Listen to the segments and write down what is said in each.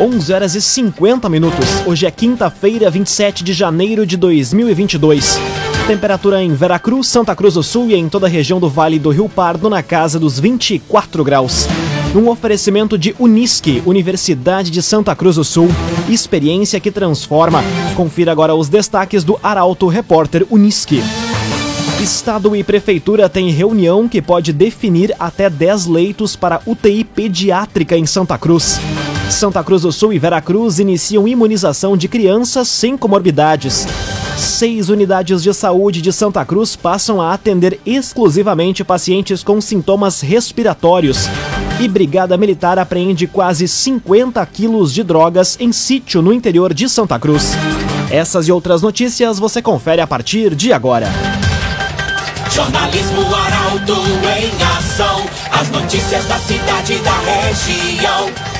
11 horas e 50 minutos. Hoje é quinta-feira, 27 de janeiro de 2022. Temperatura em Veracruz, Santa Cruz do Sul e em toda a região do Vale do Rio Pardo na casa dos 24 graus. Um oferecimento de Unisque, Universidade de Santa Cruz do Sul. Experiência que transforma. Confira agora os destaques do Arauto Repórter Unisque. Estado e Prefeitura têm reunião que pode definir até 10 leitos para UTI pediátrica em Santa Cruz. Santa Cruz do Sul e Veracruz iniciam imunização de crianças sem comorbidades. Seis unidades de saúde de Santa Cruz passam a atender exclusivamente pacientes com sintomas respiratórios. E Brigada Militar apreende quase 50 quilos de drogas em sítio no interior de Santa Cruz. Essas e outras notícias você confere a partir de agora. Jornalismo Arauto em ação. As notícias da cidade e da região.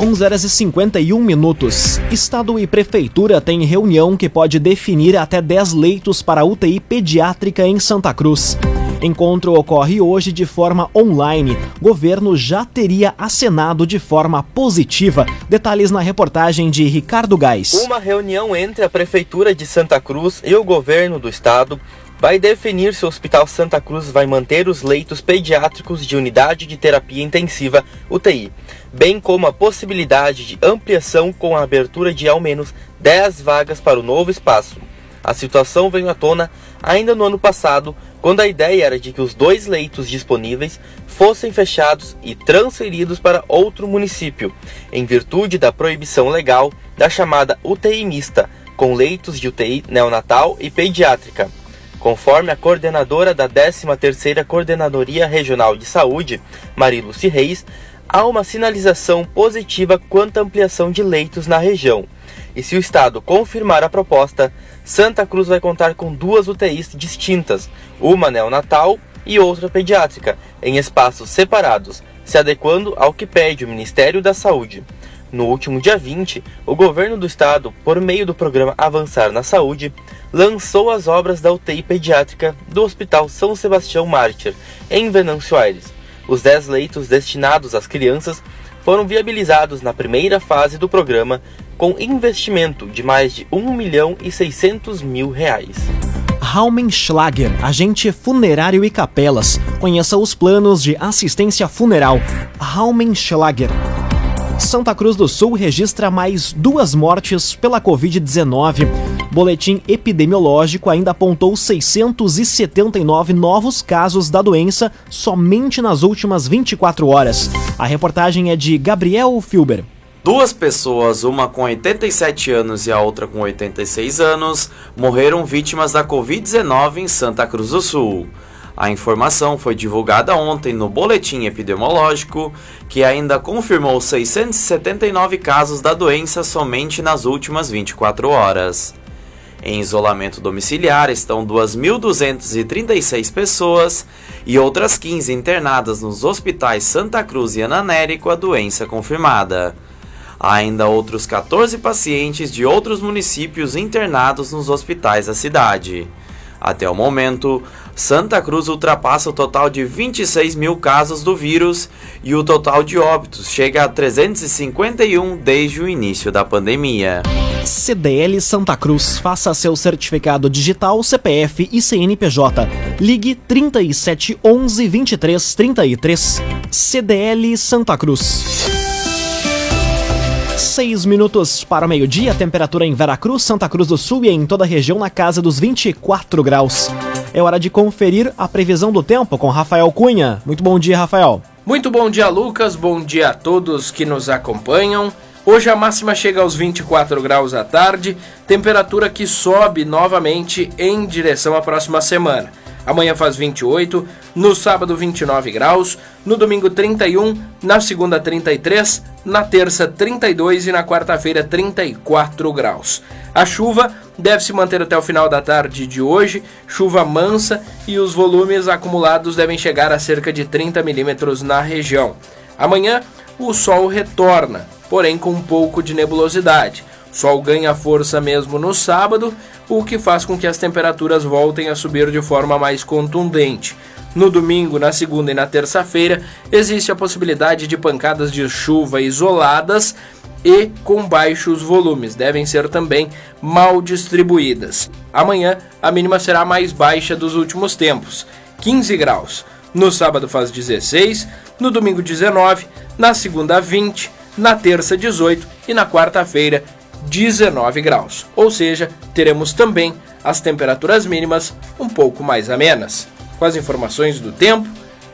11 horas e 51 minutos. Estado e Prefeitura têm reunião que pode definir até 10 leitos para UTI pediátrica em Santa Cruz. Encontro ocorre hoje de forma online. Governo já teria acenado de forma positiva. Detalhes na reportagem de Ricardo Gás. Uma reunião entre a Prefeitura de Santa Cruz e o governo do estado vai definir se o Hospital Santa Cruz vai manter os leitos pediátricos de unidade de terapia intensiva UTI bem como a possibilidade de ampliação com a abertura de ao menos 10 vagas para o novo espaço. A situação veio à tona ainda no ano passado, quando a ideia era de que os dois leitos disponíveis fossem fechados e transferidos para outro município, em virtude da proibição legal da chamada UTI mista, com leitos de UTI neonatal e pediátrica. Conforme a coordenadora da 13ª Coordenadoria Regional de Saúde, Mariluce Reis, há uma sinalização positiva quanto à ampliação de leitos na região. E se o Estado confirmar a proposta, Santa Cruz vai contar com duas UTIs distintas, uma neonatal e outra pediátrica, em espaços separados, se adequando ao que pede o Ministério da Saúde. No último dia 20, o governo do estado, por meio do programa Avançar na Saúde, lançou as obras da UTI pediátrica do Hospital São Sebastião Mártir, em Venâncio Aires. Os 10 leitos destinados às crianças foram viabilizados na primeira fase do programa com investimento de mais de 1 milhão e 600 mil reais. Raumenschlager, agente funerário e capelas. Conheça os planos de assistência funeral. Raumenschlager. Santa Cruz do Sul registra mais duas mortes pela Covid-19. Boletim epidemiológico ainda apontou 679 novos casos da doença somente nas últimas 24 horas. A reportagem é de Gabriel Filber. Duas pessoas, uma com 87 anos e a outra com 86 anos, morreram vítimas da Covid-19 em Santa Cruz do Sul. A informação foi divulgada ontem no boletim epidemiológico, que ainda confirmou 679 casos da doença somente nas últimas 24 horas. Em isolamento domiciliar estão 2.236 pessoas e outras 15 internadas nos hospitais Santa Cruz e Ananeri com a doença confirmada. Há ainda outros 14 pacientes de outros municípios internados nos hospitais da cidade. Até o momento, Santa Cruz ultrapassa o total de 26 mil casos do vírus e o total de óbitos chega a 351 desde o início da pandemia. CDL Santa Cruz. Faça seu certificado digital, CPF e CNPJ. Ligue 37 11 23 33. CDL Santa Cruz. Seis minutos para o meio-dia, temperatura em Veracruz, Santa Cruz do Sul e em toda a região na casa dos 24 graus. É hora de conferir a previsão do tempo com Rafael Cunha. Muito bom dia, Rafael. Muito bom dia, Lucas. Bom dia a todos que nos acompanham. Hoje a máxima chega aos 24 graus à tarde, temperatura que sobe novamente em direção à próxima semana. Amanhã faz 28, no sábado 29 graus, no domingo 31, na segunda 33, na terça 32 e na quarta-feira 34 graus. A chuva deve se manter até o final da tarde de hoje, chuva mansa e os volumes acumulados devem chegar a cerca de 30 milímetros na região. Amanhã o sol retorna, porém com um pouco de nebulosidade. O sol ganha força mesmo no sábado, o que faz com que as temperaturas voltem a subir de forma mais contundente. No domingo, na segunda e na terça-feira, existe a possibilidade de pancadas de chuva isoladas e com baixos volumes, devem ser também mal distribuídas. Amanhã, a mínima será mais baixa dos últimos tempos, 15 graus. No sábado faz 16, no domingo 19, na segunda 20, na terça 18 e na quarta-feira 19 graus. Ou seja, teremos também as temperaturas mínimas um pouco mais amenas. Com as informações do tempo,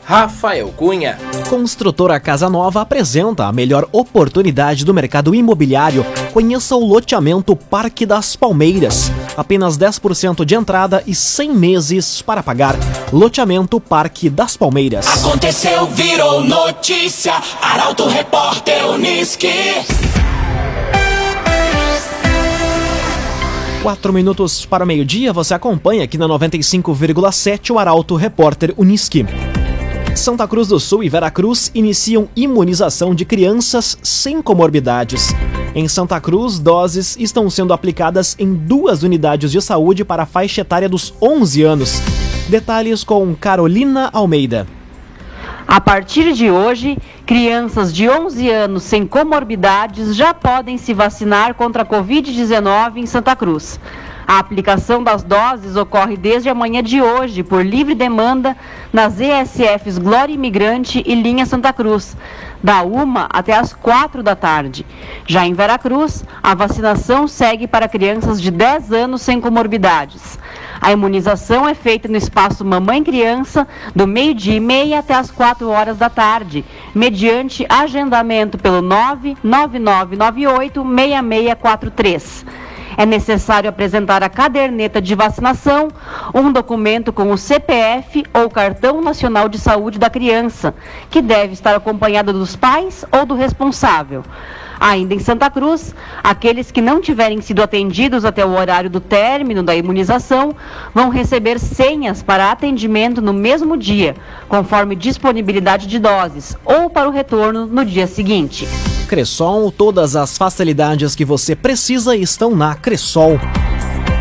Rafael Cunha. Construtora Casa Nova apresenta a melhor oportunidade do mercado imobiliário. Conheça o loteamento Parque das Palmeiras. Apenas 10% de entrada e 100 meses para pagar. Loteamento Parque das Palmeiras. Aconteceu, virou notícia. Arauto Repórter Uniski. Quatro minutos para o meio-dia, você acompanha aqui na 95,7 o Arauto Repórter Uniski. Santa Cruz do Sul e Veracruz iniciam imunização de crianças sem comorbidades. Em Santa Cruz, doses estão sendo aplicadas em duas unidades de saúde para a faixa etária dos 11 anos. Detalhes com Carolina Almeida. A partir de hoje, crianças de 11 anos sem comorbidades já podem se vacinar contra a Covid-19 em Santa Cruz. A aplicação das doses ocorre desde a manhã de hoje, por livre demanda, nas ESFs Glória Imigrante e Linha Santa Cruz, da 1 até as 4 da tarde. Já em Veracruz, a vacinação segue para crianças de 10 anos sem comorbidades. A imunização é feita no espaço Mamãe Criança, do meio-dia e meia até as 4 horas da tarde, mediante agendamento pelo 99998 6643 é necessário apresentar a caderneta de vacinação, um documento com o CPF ou cartão nacional de saúde da criança, que deve estar acompanhado dos pais ou do responsável. Ainda em Santa Cruz, aqueles que não tiverem sido atendidos até o horário do término da imunização vão receber senhas para atendimento no mesmo dia, conforme disponibilidade de doses, ou para o retorno no dia seguinte. Cressol, todas as facilidades que você precisa estão na Cressol.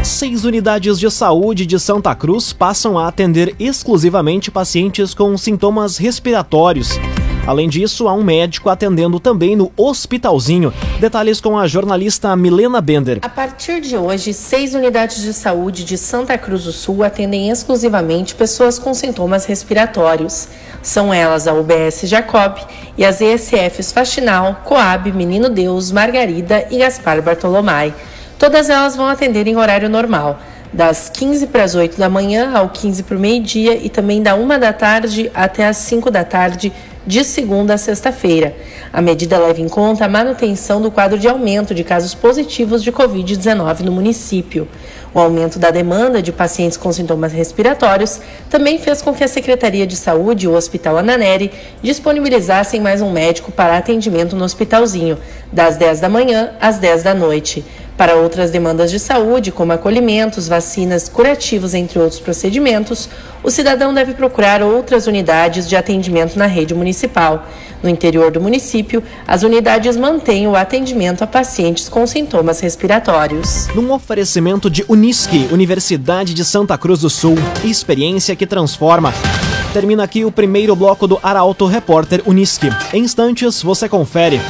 Seis unidades de saúde de Santa Cruz passam a atender exclusivamente pacientes com sintomas respiratórios. Além disso, há um médico atendendo também no Hospitalzinho. Detalhes com a jornalista Milena Bender. A partir de hoje, seis unidades de saúde de Santa Cruz do Sul atendem exclusivamente pessoas com sintomas respiratórios. São elas a UBS Jacob e as ESFs Faxinal, Coab, Menino Deus, Margarida e Gaspar Bartolomai. Todas elas vão atender em horário normal das 15 para as 8 da manhã ao 15 para o meio-dia e também da 1 da tarde até as 5 da tarde de segunda a sexta-feira. A medida leva em conta a manutenção do quadro de aumento de casos positivos de Covid-19 no município. O aumento da demanda de pacientes com sintomas respiratórios também fez com que a Secretaria de Saúde e o Hospital Ananeri disponibilizassem mais um médico para atendimento no hospitalzinho, das 10 da manhã às 10 da noite. Para outras demandas de saúde, como acolhimentos, vacinas, curativos, entre outros procedimentos, o cidadão deve procurar outras unidades de atendimento na rede municipal. No interior do município, as unidades mantêm o atendimento a pacientes com sintomas respiratórios. Num oferecimento de Unisque, Universidade de Santa Cruz do Sul, experiência que transforma. Termina aqui o primeiro bloco do Arauto Repórter Unisque. Em instantes, você confere.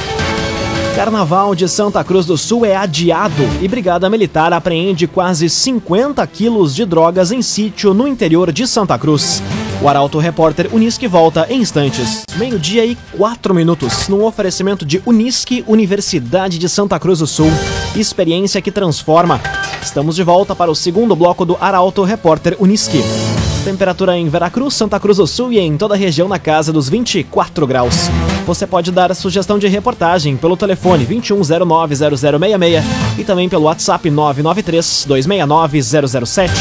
Carnaval de Santa Cruz do Sul é adiado e Brigada Militar apreende quase 50 quilos de drogas em sítio no interior de Santa Cruz. O Arauto Repórter Unisque volta em instantes. Meio-dia e quatro minutos, num oferecimento de Unisque, Universidade de Santa Cruz do Sul. Experiência que transforma. Estamos de volta para o segundo bloco do Arauto Repórter Unisque. Temperatura em Veracruz, Santa Cruz do Sul e em toda a região na casa dos 24 graus. Você pode dar sugestão de reportagem pelo telefone 21090066 e também pelo WhatsApp 993 269 007.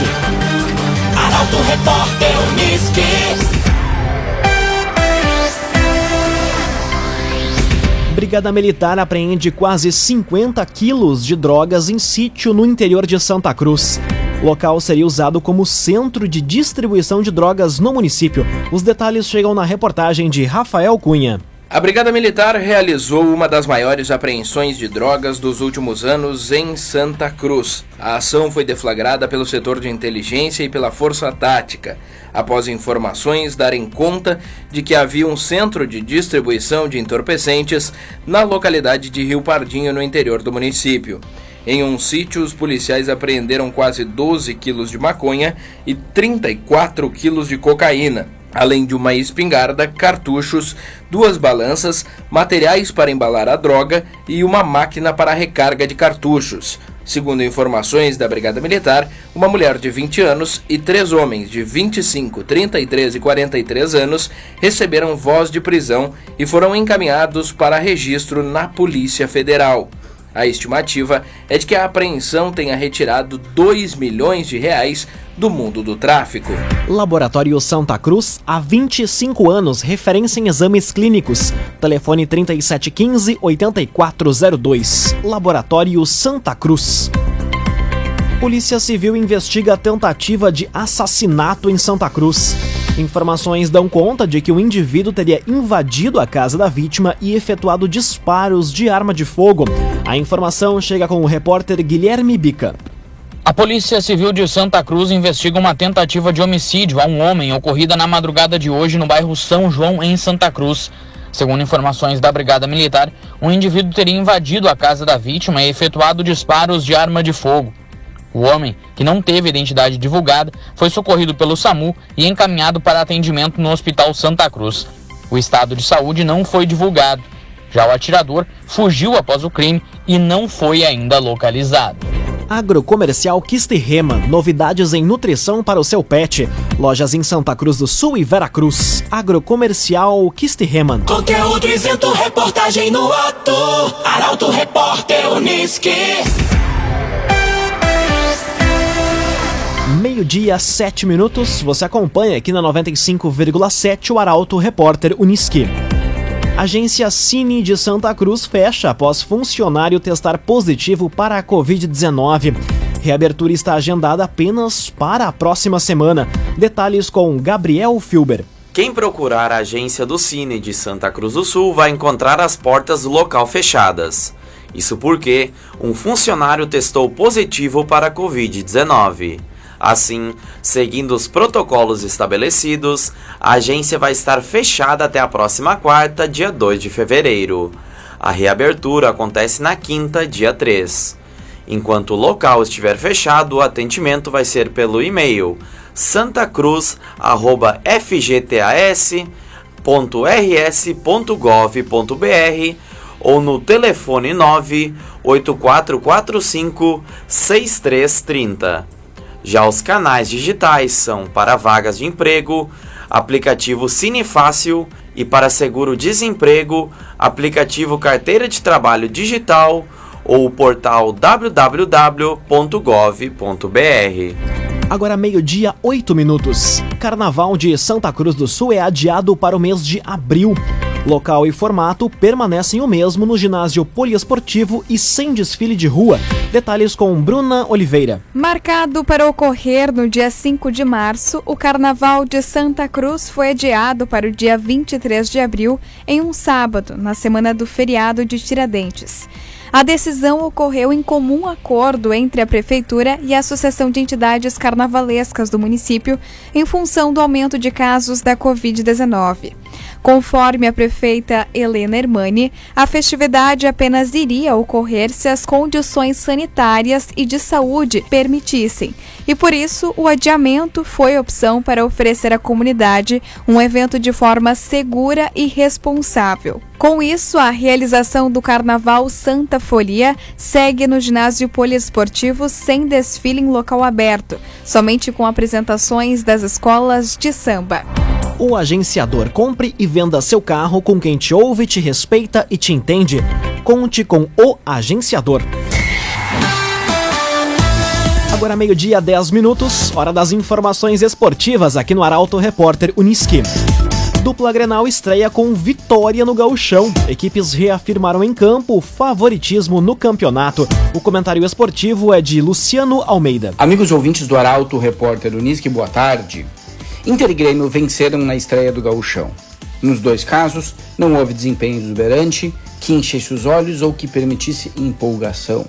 Arauto Repórter. Brigada Militar apreende quase 50 quilos de drogas em sítio no interior de Santa Cruz. O local seria usado como centro de distribuição de drogas no município. Os detalhes chegam na reportagem de Rafael Cunha. A Brigada Militar realizou uma das maiores apreensões de drogas dos últimos anos em Santa Cruz. A ação foi deflagrada pelo setor de inteligência e pela Força Tática, após informações darem conta de que havia um centro de distribuição de entorpecentes na localidade de Rio Pardinho, no interior do município. Em um sítio, os policiais apreenderam quase 12 quilos de maconha e 34 quilos de cocaína, além de uma espingarda, cartuchos, duas balanças, materiais para embalar a droga e uma máquina para recarga de cartuchos. Segundo informações da Brigada Militar, uma mulher de 20 anos e três homens de 25, 33 e 43 anos receberam voz de prisão e foram encaminhados para registro na Polícia Federal. A estimativa é de que a apreensão tenha retirado 2 milhões de reais do mundo do tráfico. Laboratório Santa Cruz, há 25 anos, referência em exames clínicos. Telefone 3715-8402. Laboratório Santa Cruz. Polícia Civil investiga a tentativa de assassinato em Santa Cruz. Informações dão conta de que o indivíduo teria invadido a casa da vítima e efetuado disparos de arma de fogo. A informação chega com o repórter Guilherme Bica. A Polícia Civil de Santa Cruz investiga uma tentativa de homicídio a um homem ocorrida na madrugada de hoje no bairro São João, em Santa Cruz. Segundo informações da Brigada Militar, um indivíduo teria invadido a casa da vítima e efetuado disparos de arma de fogo. O homem, que não teve identidade divulgada, foi socorrido pelo SAMU e encaminhado para atendimento no Hospital Santa Cruz. O estado de saúde não foi divulgado. Já o atirador fugiu após o crime e não foi ainda localizado. Agrocomercial Kisterema, novidades em nutrição para o seu pet. Lojas em Santa Cruz do Sul e Veracruz. Agrocomercial Kisterema. Conteúdo isento, reportagem no ato. Arauto Repórter Uniski. Meio-dia, 7 minutos. Você acompanha aqui na 95,7 o Arauto Repórter Uniski. Agência Cine de Santa Cruz fecha após funcionário testar positivo para a Covid-19. Reabertura está agendada apenas para a próxima semana. Detalhes com Gabriel Filber. Quem procurar a agência do Cine de Santa Cruz do Sul vai encontrar as portas do local fechadas. Isso porque um funcionário testou positivo para a Covid-19. Assim, seguindo os protocolos estabelecidos, a agência vai estar fechada até a próxima quarta, dia 2 de fevereiro. A reabertura acontece na quinta, dia 3. Enquanto o local estiver fechado, o atendimento vai ser pelo e-mail santacruz.rs.rs.gov.br ou no telefone 98445 6330. Já os canais digitais são para vagas de emprego, aplicativo Cine Fácil e para seguro-desemprego, aplicativo Carteira de Trabalho Digital ou o portal www.gov.br. Agora meio-dia, 8 minutos. Carnaval de Santa Cruz do Sul é adiado para o mês de abril. Local e formato permanecem o mesmo no ginásio poliesportivo e sem desfile de rua. Detalhes com Bruna Oliveira. Marcado para ocorrer no dia 5 de março, o Carnaval de Santa Cruz foi adiado para o dia 23 de abril, em um sábado, na semana do feriado de Tiradentes. A decisão ocorreu em comum acordo entre a Prefeitura e a Associação de Entidades Carnavalescas do município, em função do aumento de casos da Covid-19. Conforme a prefeita Helena Hermani, a festividade apenas iria ocorrer se as condições sanitárias e de saúde permitissem, e por isso o adiamento foi opção para oferecer à comunidade um evento de forma segura e responsável. Com isso, a realização do Carnaval Santa Folia segue no ginásio poliesportivo sem desfile em local aberto, somente com apresentações das escolas de samba. O agenciador compre e venda seu carro com quem te ouve, te respeita e te entende. Conte com o agenciador. Agora meio-dia, 10 minutos, hora das informações esportivas aqui no Arauto Repórter Uniski. Dupla Grenal estreia com vitória no gauchão. Equipes reafirmaram em campo o favoritismo no campeonato. O comentário esportivo é de Luciano Almeida. Amigos ouvintes do Arauto Repórter Uniski, boa tarde. Inter e Grêmio venceram na estreia do gauchão. Nos dois casos, não houve desempenho exuberante que enchesse os olhos ou que permitisse empolgação.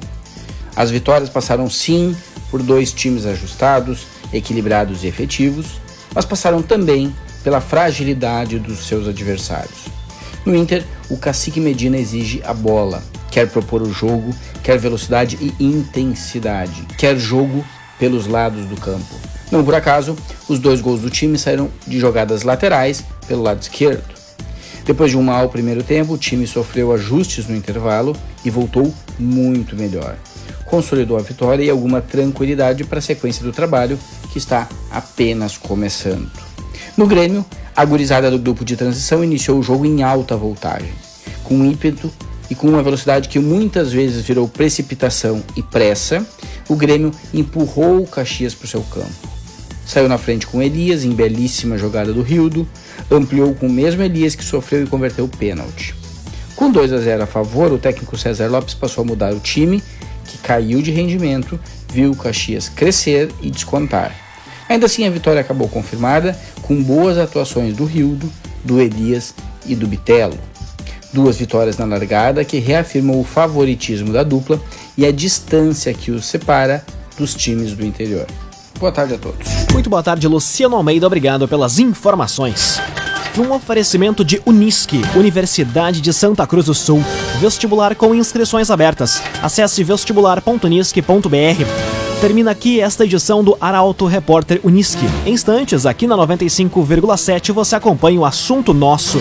As vitórias passaram sim por dois times ajustados, equilibrados e efetivos, mas passaram também pela fragilidade dos seus adversários. No Inter, o cacique Medina exige a bola, quer propor o jogo, quer velocidade e intensidade, quer jogo pelos lados do campo. Não por acaso, os dois gols do time saíram de jogadas laterais pelo lado esquerdo. Depois de um mau primeiro tempo, o time sofreu ajustes no intervalo e voltou muito melhor consolidou a vitória e alguma tranquilidade para a sequência do trabalho que está apenas começando. No Grêmio, a gurizada do grupo de transição iniciou o jogo em alta voltagem, com ímpeto e com uma velocidade que muitas vezes virou precipitação e pressa, o Grêmio empurrou o Caxias para o seu campo. Saiu na frente com Elias em belíssima jogada do Rildo, ampliou com o mesmo Elias que sofreu e converteu o pênalti. Com 2 a 0 a favor, o técnico César Lopes passou a mudar o time que caiu de rendimento, viu o Caxias crescer e descontar. Ainda assim, a vitória acabou confirmada com boas atuações do Rildo, do Elias e do Bitelo. Duas vitórias na largada que reafirmam o favoritismo da dupla e a distância que os separa dos times do interior. Boa tarde a todos. Muito boa tarde, Luciano Almeida. Obrigado pelas informações num oferecimento de Unisque, Universidade de Santa Cruz do Sul. Vestibular com inscrições abertas. Acesse vestibular.unisque.br. Termina aqui esta edição do Arauto Repórter Unisque. Em instantes, aqui na 95,7 você acompanha o assunto nosso.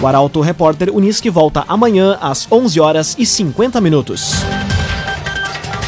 O Arauto Repórter Unisque volta amanhã às 11 horas e 50 minutos.